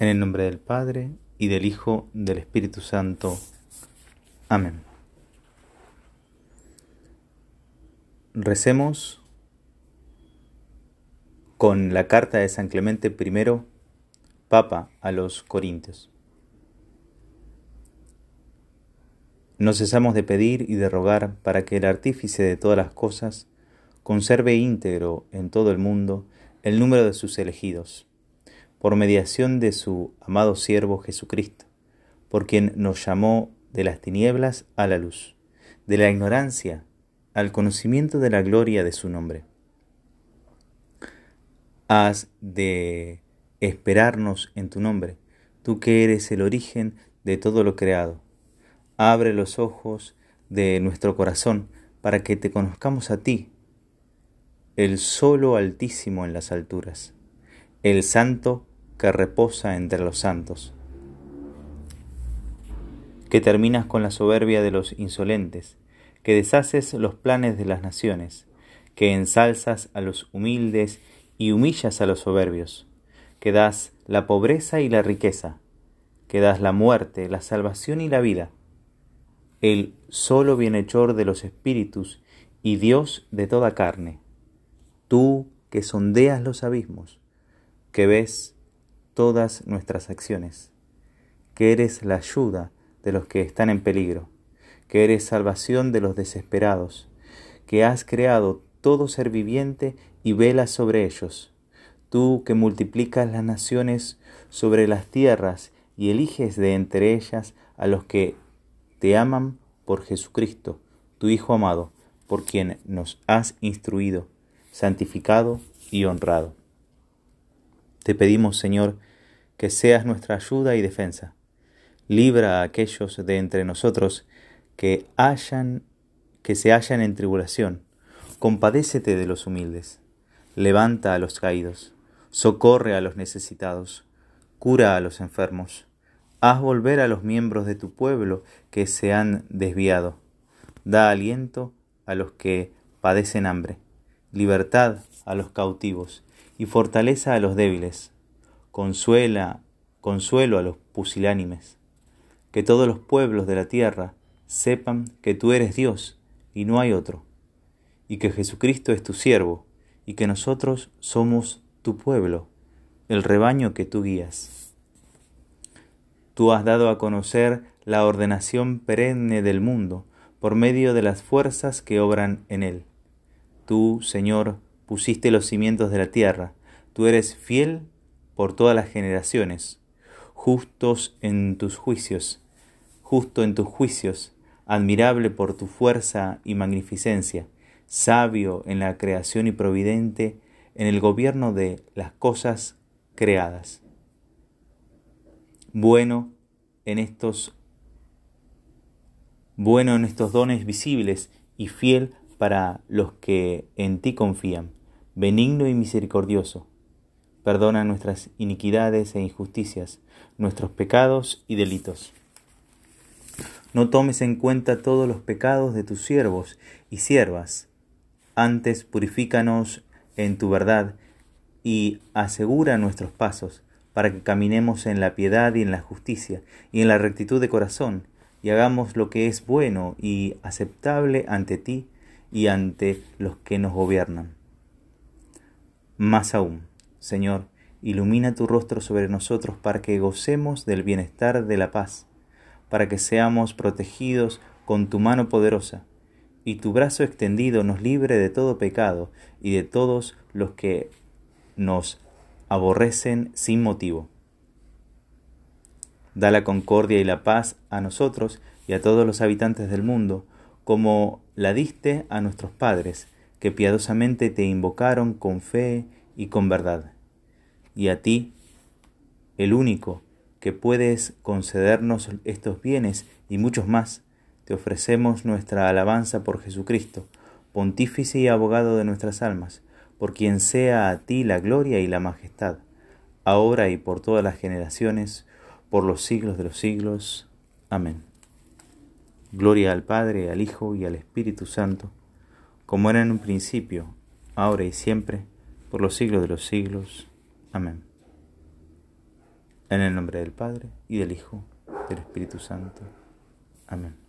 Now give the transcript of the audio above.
En el nombre del Padre, y del Hijo, del Espíritu Santo. Amén. Recemos con la carta de San Clemente I, Papa a los Corintios. No cesamos de pedir y de rogar para que el artífice de todas las cosas conserve íntegro en todo el mundo el número de sus elegidos por mediación de su amado siervo Jesucristo, por quien nos llamó de las tinieblas a la luz, de la ignorancia al conocimiento de la gloria de su nombre. Has de esperarnos en tu nombre, tú que eres el origen de todo lo creado. Abre los ojos de nuestro corazón para que te conozcamos a ti, el solo altísimo en las alturas, el santo que reposa entre los santos. Que terminas con la soberbia de los insolentes, que deshaces los planes de las naciones, que ensalzas a los humildes y humillas a los soberbios, que das la pobreza y la riqueza, que das la muerte, la salvación y la vida, el solo bienhechor de los espíritus y Dios de toda carne, tú que sondeas los abismos, que ves todas nuestras acciones, que eres la ayuda de los que están en peligro, que eres salvación de los desesperados, que has creado todo ser viviente y velas sobre ellos, tú que multiplicas las naciones sobre las tierras y eliges de entre ellas a los que te aman por Jesucristo, tu Hijo amado, por quien nos has instruido, santificado y honrado. Te pedimos, Señor, que seas nuestra ayuda y defensa. Libra a aquellos de entre nosotros que hayan que se hallan en tribulación. Compadécete de los humildes. Levanta a los caídos. Socorre a los necesitados. Cura a los enfermos. Haz volver a los miembros de tu pueblo que se han desviado. Da aliento a los que padecen hambre. Libertad a los cautivos y fortaleza a los débiles consuela, consuelo a los pusilánimes. Que todos los pueblos de la tierra sepan que tú eres Dios y no hay otro, y que Jesucristo es tu siervo, y que nosotros somos tu pueblo, el rebaño que tú guías. Tú has dado a conocer la ordenación perenne del mundo por medio de las fuerzas que obran en él. Tú, Señor, pusiste los cimientos de la tierra, tú eres fiel por todas las generaciones, justos en tus juicios, justo en tus juicios, admirable por tu fuerza y magnificencia, sabio en la creación y providente en el gobierno de las cosas creadas. Bueno en estos bueno en estos dones visibles y fiel para los que en ti confían, benigno y misericordioso, Perdona nuestras iniquidades e injusticias, nuestros pecados y delitos. No tomes en cuenta todos los pecados de tus siervos y siervas. Antes purifícanos en tu verdad y asegura nuestros pasos, para que caminemos en la piedad y en la justicia y en la rectitud de corazón, y hagamos lo que es bueno y aceptable ante ti y ante los que nos gobiernan. Más aún, Señor, ilumina tu rostro sobre nosotros para que gocemos del bienestar de la paz, para que seamos protegidos con tu mano poderosa, y tu brazo extendido nos libre de todo pecado y de todos los que nos aborrecen sin motivo. Da la concordia y la paz a nosotros y a todos los habitantes del mundo, como la diste a nuestros padres, que piadosamente te invocaron con fe y con verdad. Y a ti, el único que puedes concedernos estos bienes y muchos más, te ofrecemos nuestra alabanza por Jesucristo, pontífice y abogado de nuestras almas, por quien sea a ti la gloria y la majestad, ahora y por todas las generaciones, por los siglos de los siglos. Amén. Gloria al Padre, al Hijo y al Espíritu Santo, como era en un principio, ahora y siempre, por los siglos de los siglos. Amén. En el nombre del Padre, y del Hijo, y del Espíritu Santo. Amén.